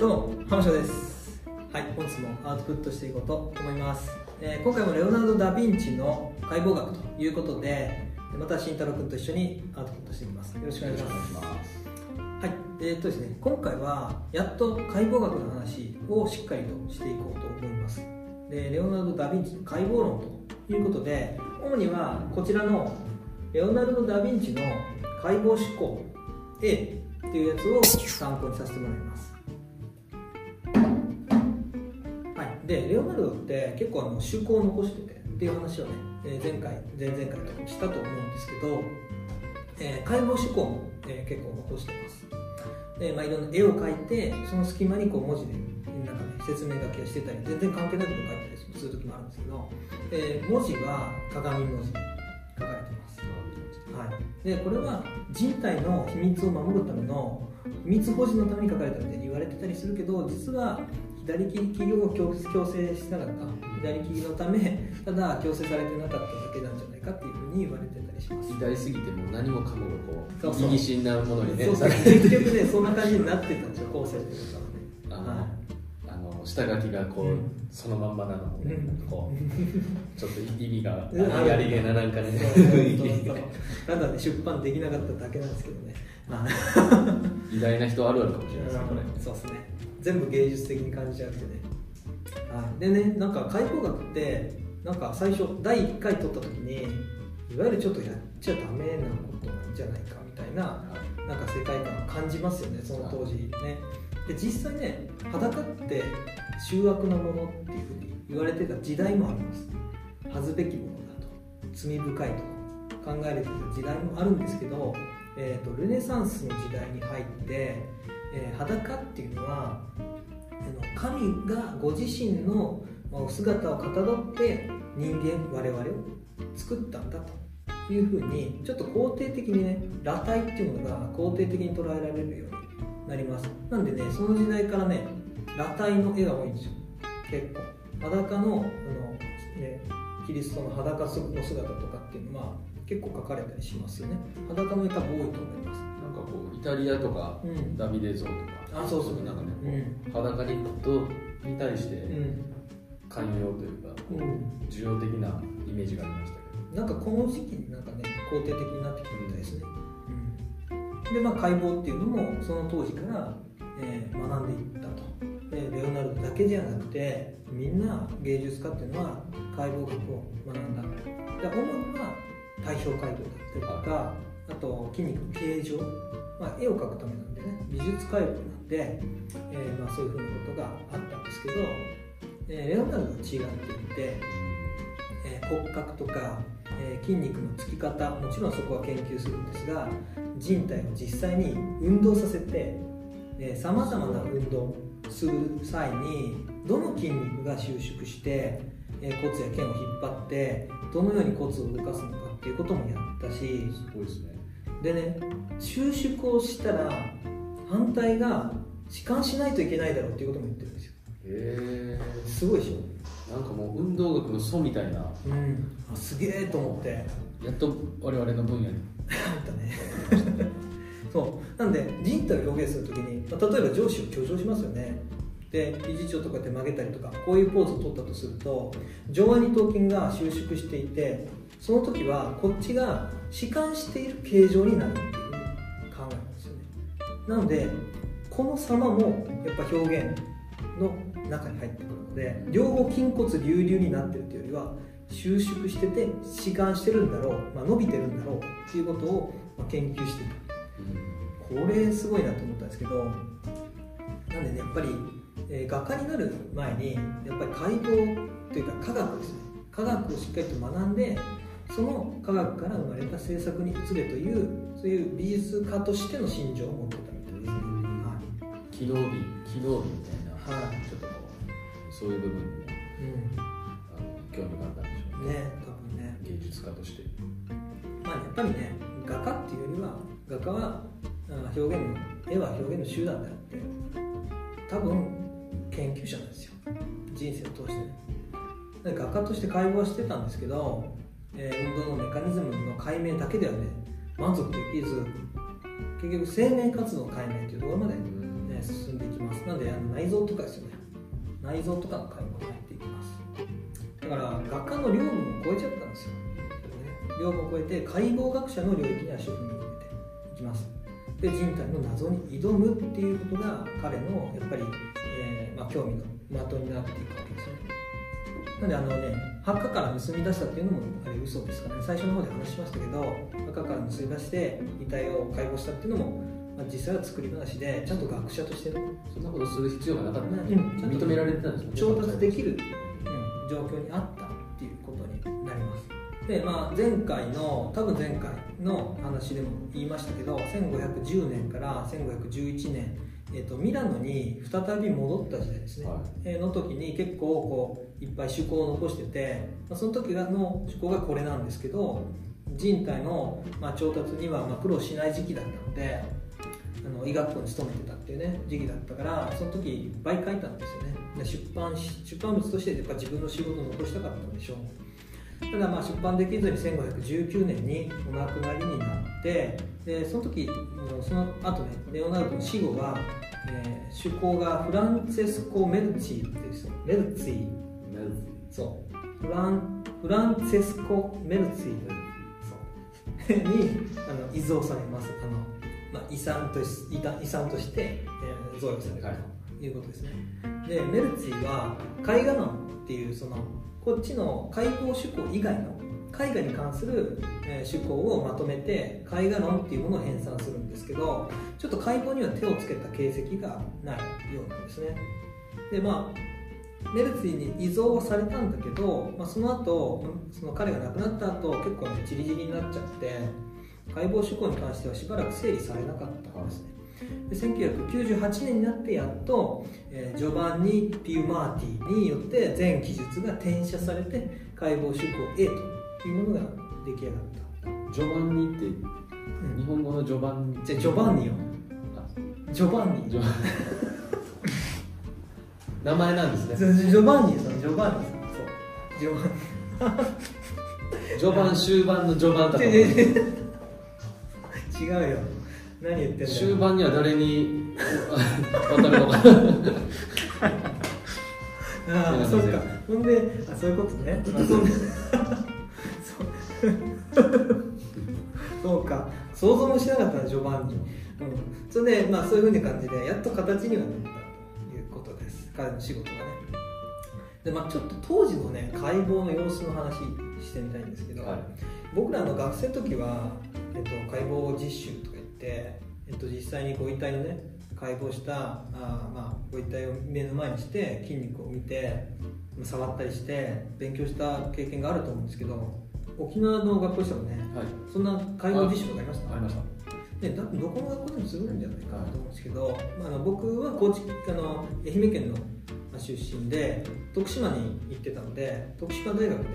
どうも浜翔です。はい本日もアウトプットしていこうと思います、えー今回もレオナルド・ダ・ヴィンチの解剖学ということでまた慎太郎君と一緒にアウトプットしていきます。よろしくお願いします。はい。えーっとですね今回はやっと解剖学の話をしっかりとしていこうと思います。でレオナルド・ダ・ヴィンチの解剖論ということで主にはこちらのレオナルド・ダ・ヴィンチの解剖思考 A っていうやつを参考にさせてもらいます。でレオナルドって結構あの趣向を残しててっていう話をね、え前回前々回としたと思うんですけど、えー解剖思考も、えー結構残してます。で、まあ、いろんな絵を描いてその隙間にこう文字でなんか、ね、説明書きをしてたり全然関係ないこと書いたりする時もあるんですけど、えー文字は鏡文字で書かれてます。はい、でこれは人体の秘密を守るための秘密保持のために書かれたみたいに言われてたりするけど実は左利きを強強制しなかった左利きのため ただ強制されてなかっただけなんじゃないかっていうふうに言われてたりします。左すぎてもう何もかもがこそうそう。う意義深なものにね。そう 結局ねそんな感じになってたんですよ後世というかあの、はねあの下書きがこう、うん。そのまんまなのもね、うん。こうちょっと意味がうんあやりげななんかねただね出版できなかっただけなんですけどね。まあ 偉大な人あるあるかもしれないですねこれ。そうですね全部芸術的に感じちゃうってね、はい、でねなんか解剖学ってなんか最初第1回取った時にいわゆるちょっとやっちゃダメなことなんじゃないかみたいななんか世界観を感じますよねその当時ね。で実際ね裸って醜悪なものっていうふうに言われてた時代もあります。恥ずべきものだと罪深いと考えられてた時代もあるんですけど、えー、とルネサンスの時代に入って、えー裸っていうのは神がご自身のお姿をかたどって人間我々を作ったんだというふうにちょっと肯定的にね裸体っていうものが肯定的に捉えられるようになります。なんでねその時代からね裸体の絵が多いんですよ。結構。裸のあの、ね、キリストの裸の姿とかっていうのは結構描かれたりしますよね。裸の絵多分多いと思います。なんかこうイタリアとか、うん。ダビデ像とかあそうそう。なんかねうん。裸にとに対してうん。寛容というか、こううん。需要的なイメージがありましたけなんかこの時期になんかね肯定的になってきたみたいですね、うん、でまあ解剖っていうのもその当時から、えー学んでいったと。でレオナルドだけじゃなくてみんな芸術家っていうのは解剖学を学んだ。で主には体表解剖だったりとかあと筋肉形状、まあ、絵を描くためなんでね美術解剖なんで、えーまあ、そういうふうなことがあったんですけど、えーレオナルドは違いっていてえー骨格とか、えー筋肉のつき方もちろんそこは研究するんですが人体を実際に運動させてさまざまな運動する際にどの筋肉が収縮して、えー骨や腱を引っ張ってどのように骨を動かすのかっていうこともやったしどすごいですね。でね収縮をしたら反対が弛緩しないといけないだろうっていうことも言ってるんですよ。へすごいでしょ？えんかもう運動学の祖みたいな。うん。あすげえと思って。やっと我々の分野に。あったね。そう。なんで人体を表現するときに、まあ、例えば上司を強調しますよね。で肘長とかで曲げたりとかこういうポーズを取ったとすると上腕二頭筋が収縮していてその時はこっちが弛緩している形状になるっていう考えるんですよね。なのでこの様もやっぱ表現の中に入ってくるので両方筋骨隆々になってるというよりは収縮してて弛緩してるんだろう、まあ、伸びてるんだろうっていうことを研究してたこれすごいなと思ったんですけどなんでねやっぱり、えー画家になる前にやっぱり解剖というか科学ですね。科学をしっかりと学んでその科学から生まれた制作に移れというそういう美術家としての心情を持ってたみたいですね、は機能美機能美みたいな、はい。ちょっとこうそういう部分にもいあの興味があったんでしょううん、ね多分ね。芸術家として。まあ、やっぱりね画家っていうよりは画家はあ表現の絵は表現の手段であって多分研究者なんですよ。人生を通してね。で画家として解剖はしてたんですけど、えー運動のメカニズムの解明だけではね満足できず結局生命活動の解明というところまで、えね進んでいきます。なのであの内臓とかですよね。内臓とかの解剖に入っていきます。だから学科の領分を超えちゃったんですよ、ね、領分を超えて解剖学者の領域に足を踏み入れていきます。で人体の謎に挑むっていうことが彼のやっぱり、えーまあ、興味の的になっていくわけですよねなんであのね墓から盗み出したっていうのもあれ嘘ですからね。最初の方で話しましたけど墓から盗み出して遺体を解剖したっていうのも、まあ、実際は作り話でちゃんと学者としてねそんなことする必要がなかった、うんちゃんと認められてたんですよね。調達できる、うん、状況にあったっていうことになります。で、まあ、前回の多分前回の話でも言いましたけど1510年から1511年、えー、とミラノに再び戻った時代ですね、はい。えーの時に結構こういっぱい趣向を残してて、まあ、その時の趣向がこれなんですけど人体の、まあ、調達にはまあ苦労しない時期だったのであの医学校に勤めてたっていうね時期だったからその時いっぱい書いたんですよね。で出版し出版物としてやっぱ自分の仕事を残したかったんでしょう。ただまあ出版できずに1519年にお亡くなりになってでその時その後ねレオナルドの死後は、えー主考がフランチェスコ・メルチーですよ。メルツィそう。フランフランチェスコ・メルツィそう。にあの遺贈されます。あの、まあ、遺産とし遺産として、えー贈与されるはいということですね、でメルツィは絵画論っていうそのこっちの解剖手法以外の絵画に関する、えー手法をまとめて絵画論っていうものを編纂するんですけどちょっと解剖には手をつけた形跡がないようなんですね。でまあメルツィに遺贈はされたんだけど、まあ、その後その彼が亡くなった後結構ねチリチリになっちゃって解剖手法に関してはしばらく整理されなかったんですね。で1998年になってやっと、えージョバンニ・ピューマーティによって全記述が転写されて解剖手法 A というものが出来上がった、ジョバンニってうん。日本語のジョバンニ。じゃあジョバンニよ。あ。ジョバンニ名前なんですジねョジョバンニさんジョバンニさんそうジョバン序盤終盤の序盤だと違う違うよ何言ってんだよ終盤には誰に渡るのかな ああ、そっか。ほんで、あ、そういうことね。まあ、そうそうか。想像もしなかったな、序盤に。うん。それで、まあ、そういうふうな感じで、やっと形にはなった。彼の仕事がね。で、まあ、ちょっと当時のね、解剖の様子の話してみたいんですけど、はい。僕らの学生の時は、えっと、解剖実習とか言って、えっと、実際にご遺体をね解剖したあー、まあ、ご遺体を目の前にして筋肉を見て触ったりして勉強した経験があると思うんですけど沖縄の学校でしたもんね。はい。そんな解剖実習とかありました？ありましたね、だどこの学校でもするんじゃないかなと思うんですけど、まあ、あの僕は高知あの愛媛県のまあ出身で徳島に行ってたので徳島大学で、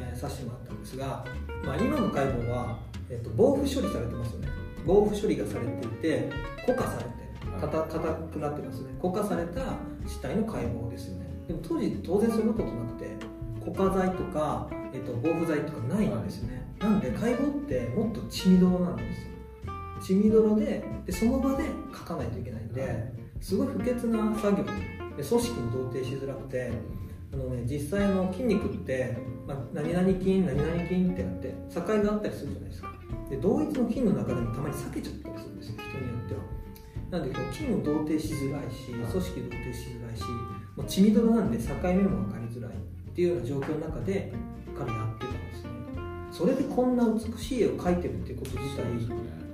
えーさせてもらったんですが、まあ、今の解剖は、えっと防腐処理されてますよね。防腐処理がされていて固化されて硬硬くなってますね。固化された死体の解剖ですよね。でも当時当然そんなことなくて固化剤とか、えっと防腐剤とかないんですよね、なんで解剖ってもっと血みどろなんですよ血みどろででその場で書かないといけないんですごい不潔な作業。で組織も同定しづらくてあの、ね、実際の筋肉って、まあ、何々筋何々筋ってあって境があったりするじゃないですか。で同一の筋の中でもたまに避けちゃったりするんですよ人によっては。なんで筋を同定しづらいし組織同定しづらいしもう血みどろなんで境目も分かりづらいっていうような状況の中で彼やってたんですね。それでこんな美しい絵を描いてるっていうこと自体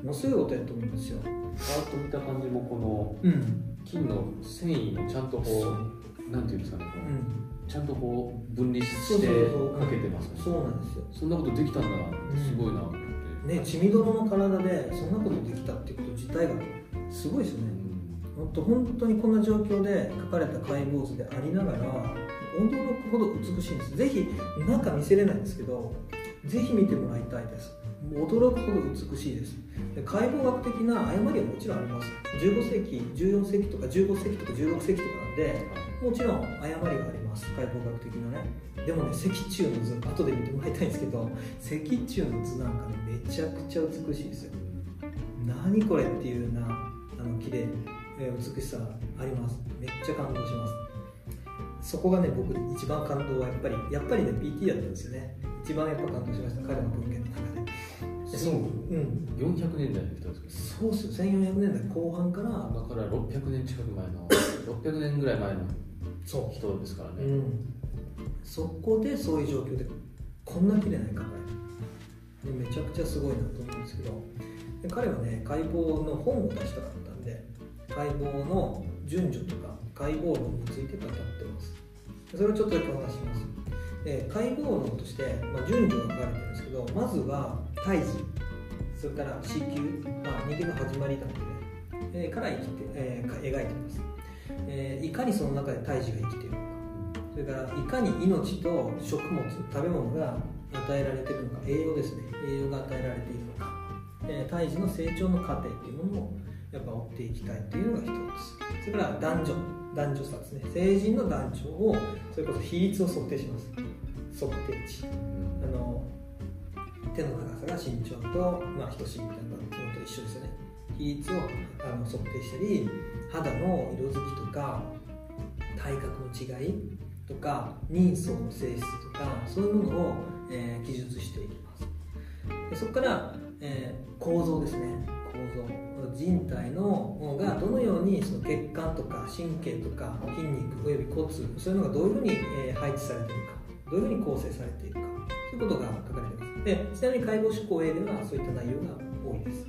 ものすごいことやと思うんですよ。パーッと見た感じもこのうん。金の繊維もちゃんとこうなんていうんですかねこううん。ちゃんとこう分離してかけてますね。そうなんですよ。そんなことできたんだすごいなって、ね血みどろの体でそんなことできたっていうこと自体がすごいですよね。本当本当にこんな状況で描かれた解剖図でありながら驚くほど美しいんです。ぜひ中見せれないんですけどぜひ見てもらいたいです驚くほど美しいです。で解剖学的な誤りはもちろんあります。15世紀14世紀とか15世紀とか16世紀とかなんでもちろん誤りがあります。解剖学的なね。でもね脊柱の図後で見てもらいたいんですけど脊柱の図なんかねめちゃくちゃ美しいですよ。何これっていうようなあの綺麗え美しさあります。めっちゃ感動します。そこがね僕一番感動はやっぱりやっぱりね PT だったんですよね。一番やっぱ感動しました。彼の文献の中で。そう。うん。400年代の人ですけどそうっすよ。1400年代後半からだから600年近く前の 600年ぐらい前のそ人ですからう、ね、うん、そこでそういう状況でこんな綺麗な絵描かれる。でめちゃくちゃすごいなと思うんですけど。で彼はね解剖の本を出したかったんで解剖の順序とか解剖論について語ってます。それをちょっとだけお話ししますで解剖論として、まあ、順序が書かれてるんですけどまずは胎児それから子宮、まあ、人間の始まりなのでね、えーから生きて、えー描いてます、えーいかにその中で胎児が生きているのか。それからいかに命と食物食べ物が与えられているのか。栄養ですね。栄養が与えられているのか、えー胎児の成長の過程っていうものをやっぱ追っていきたいというのが一つ。それから男女。男女差ですね。成人の男女をそれこそ比率を測定します。測定値。あの手の長さが身長と、まあ、等しいみたいなのと一緒ですよね。比率をあの測定したり肌の色づきとか体格の違いとか人相の性質とかそういうものを、えー記述していきます。でそこから、えー構造ですね構造人体のがどのようにその血管とか神経とか筋肉および骨そういうのがどういうふうに、配置されているかどういうふうに構成されているかそういうことが書かれています。でちなみに解剖手法 A ではそういった内容が多いです、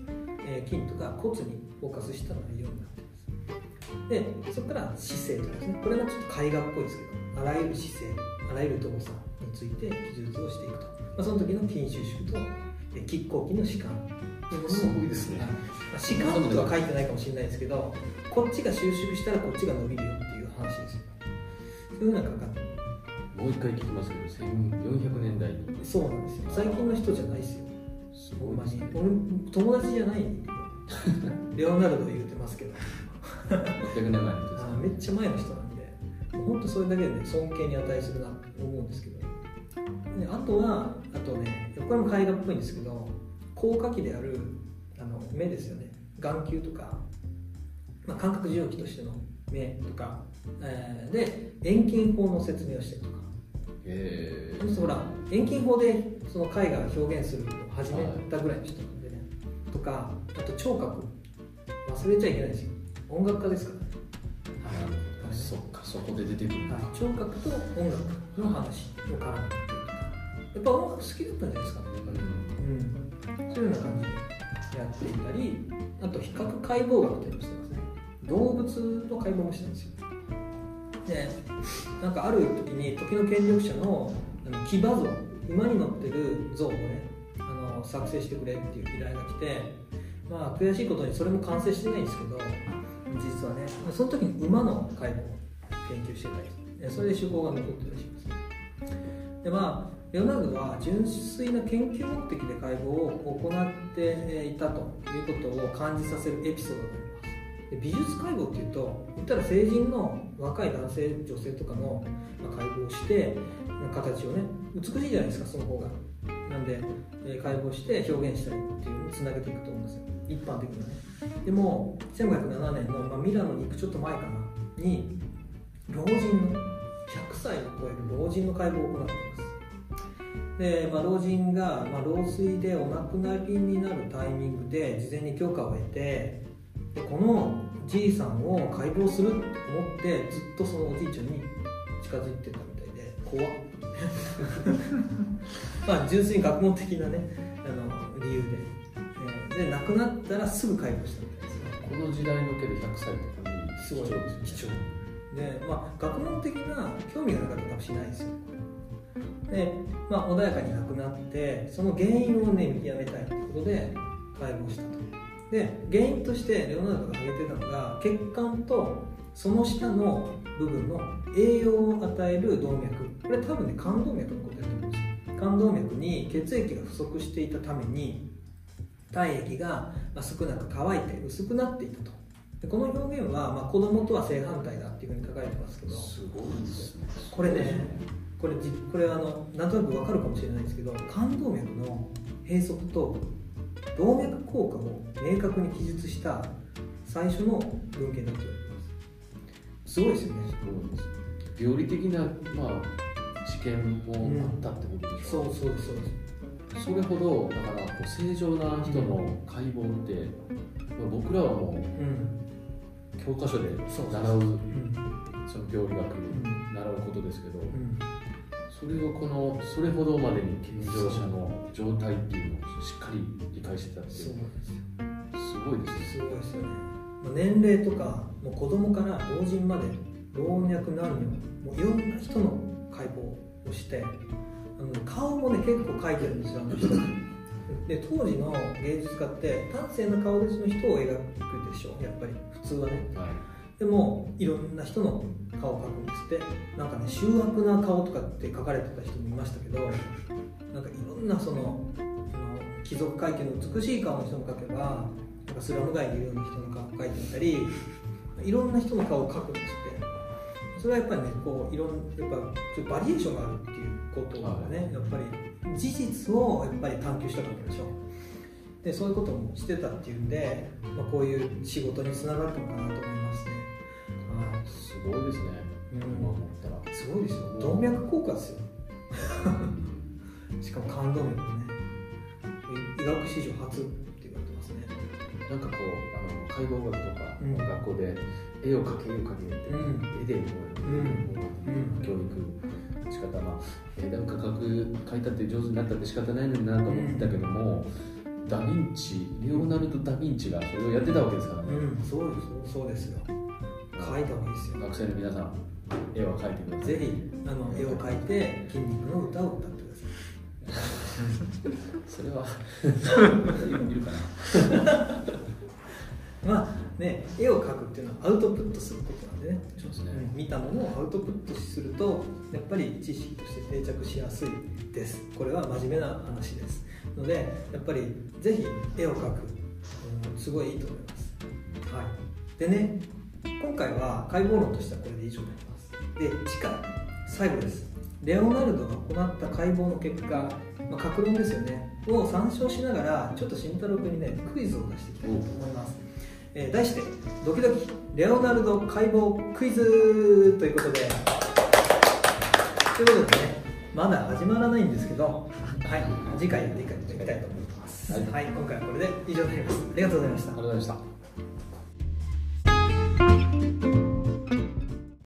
えー筋とか骨にフォーカスした内容になっています。でそこから姿勢とかですね。これがちょっと絵画っぽいですけどあらゆる姿勢あらゆる動作について記述をしていくと、まあ、その時の筋収縮とえ拮抗筋の弛緩。すごいですね。はいまあ弛緩とは書いてないかもしれないですけどこっちが収縮したらこっちが伸びるよっていう話ですよ。そういうふうな書かれてもう一回聞きますけど1400年代にそうなんですよ。最近の人じゃないですよ。すごいですね俺友達じゃない。レオナルド言うてますけど600年前の人ですあーめっちゃ前の人なんで本当それだけでね尊敬に値するなと思うんですけど。であとはあとねこれも絵画っぽいんですけど高架器であるあの目ですよね。眼球とか、まあ、感覚受容器としての目とか、えーで遠近法の説明をしてるとか。えそうするとほら遠近法でその絵画を表現するのを始めたぐらいの人なんでね、とかあと聴覚。忘れちゃいけないですよ。音楽家ですからね。ー、なるほどそっかそこで出てくるはい、聴覚と音楽の話を絡めてやっぱ音楽好きだったんじゃないですかね、うん。うん、そういうような感じでやっていたりあと比較解剖学っていうのをしてますね。動物の解剖もしてるんですよ。でなんかある時に時の権力者の騎馬像馬に乗ってる像をねあの作成してくれっていう依頼が来てまあ悔しいことにそれも完成してないんですけど実はねその時に馬の解剖を研究してたりそれで手法が残ってるらしいです。でまあレオナルドは純粋な研究目的で解剖を行っていたということを感じさせるエピソードがあります。で美術解剖っていうと言ったら成人の若い男性女性とかの解剖をして形をね美しいじゃないですかその方が。なんで、解剖して表現したりっていうのをつなげていくと思うんですよ。一般的なね。でも1507年の、まあ、ミラノに行くちょっと前かなに老人の100歳を超える老人の解剖を行っています。で、まあ、老人が、まあ、老衰でお亡くなりになるタイミングで事前に許可を得てでこのじいさんを解剖するって思ってずっとそのおじいちゃんに近づいてたみたいで怖っ。まあ純粋に学問的なねあの理由で、えーで亡くなったらすぐ解剖したみたいですねこの時代のけど100歳とかにすごい貴重です貴重でまあ学問的な興味がなかったら多分しないですよでまあ穏やかに亡くなってその原因をね見極めたいということで解剖したと。で原因としてレオナルドが挙げてたのが血管とその下の部分の栄養を与える動脈。これ多分ね冠動脈のことだと思うんですよ。冠動脈に血液が不足していたために体液がまあ少なく乾いて薄くなっていたと。でこの表現は、まあ、子供とは正反対だっていうふうに書かれてますけど。すごいですね。これねこれじこれあのなんとなく分かるかもしれないですけど冠動脈の閉塞と動脈硬化を明確に記述した最初の文献だと言われてますすごいですよね。病理的な、まあ、知見もあったってことでしょ、そう。そうですそうです。それほどだからこう正常な人の解剖って、まあ僕らはもうん。う教科書で習ううんその病理学ん。習うことですけどうんそれをこのそれほどまでに健常者の状態っていうのをしっかり理解してたっていう。すよ。すごいですね。すごいですよね。まあ年齢とかもう子供から老人まで老若男女もういろんな人の解剖をしてあの顔もね結構描いてるんですよあの人。で当時の芸術家って端正な顔立ちの人を描くでしょやっぱり。普通はね。はいでもいろんな人の顔を描くんですって。なんかね醜悪な顔とかって描かれてた人もいましたけどなんかいろんなその貴族階級の美しい顔の人も描けばなんかスラム街にいるような人の顔を描いてみたりいろんな人の顔を描くんですって。それはやっぱりねこういろんやっぱバリエーションがあるっていうことがね、やっぱり事実をやっぱり探求したかったでしょ。でそういうこともしてたっていうんで、まあ、こういう仕事につながったのかなと思いますねはいすごいですね。うん今思ったら。すごいですよ動脈硬化ですよ。しかも冠動脈もね。医医学史上初って言われてますね。なんかこうあの解剖学とか、うん。学校で絵を描け絵を描けって、うん。絵でこう、うん。教育の仕方まあ絵なんか描いたって上手になったって仕方ないのになと思ってたけども、ダ・ヴィンチレオナルド・ダ・ヴィンチがそれをやってたわけですからね、うん。そうですそうですよ書いた方がいいですよ。学生の皆さん絵は描いてください。ぜひあの絵を描いて筋肉の歌を歌ってください。それは いるかな。まあね絵を描くっていうのはアウトプットすることなんでね。そうですね、うん見たものをアウトプットするとやっぱり知識として定着しやすいです。これは真面目な話です。のでやっぱりぜひ絵を描く、うんすごいいいと思います、はい、でね今回は解剖論としてはこれで以上になります。で次回最後です。レオナルドが行った解剖の結果、まあ、格論ですよね。を参照しながらちょっと慎太郎君にねクイズを出していきたいと思います。えー題して「ドキドキレオナルド解剖クイズ」ということで。ということでねまだ始まらないんですけど、はい、次回やっていきたいと思います、はい。はい、今回はこれで以上になります。ありがとうございました。ありがとうございました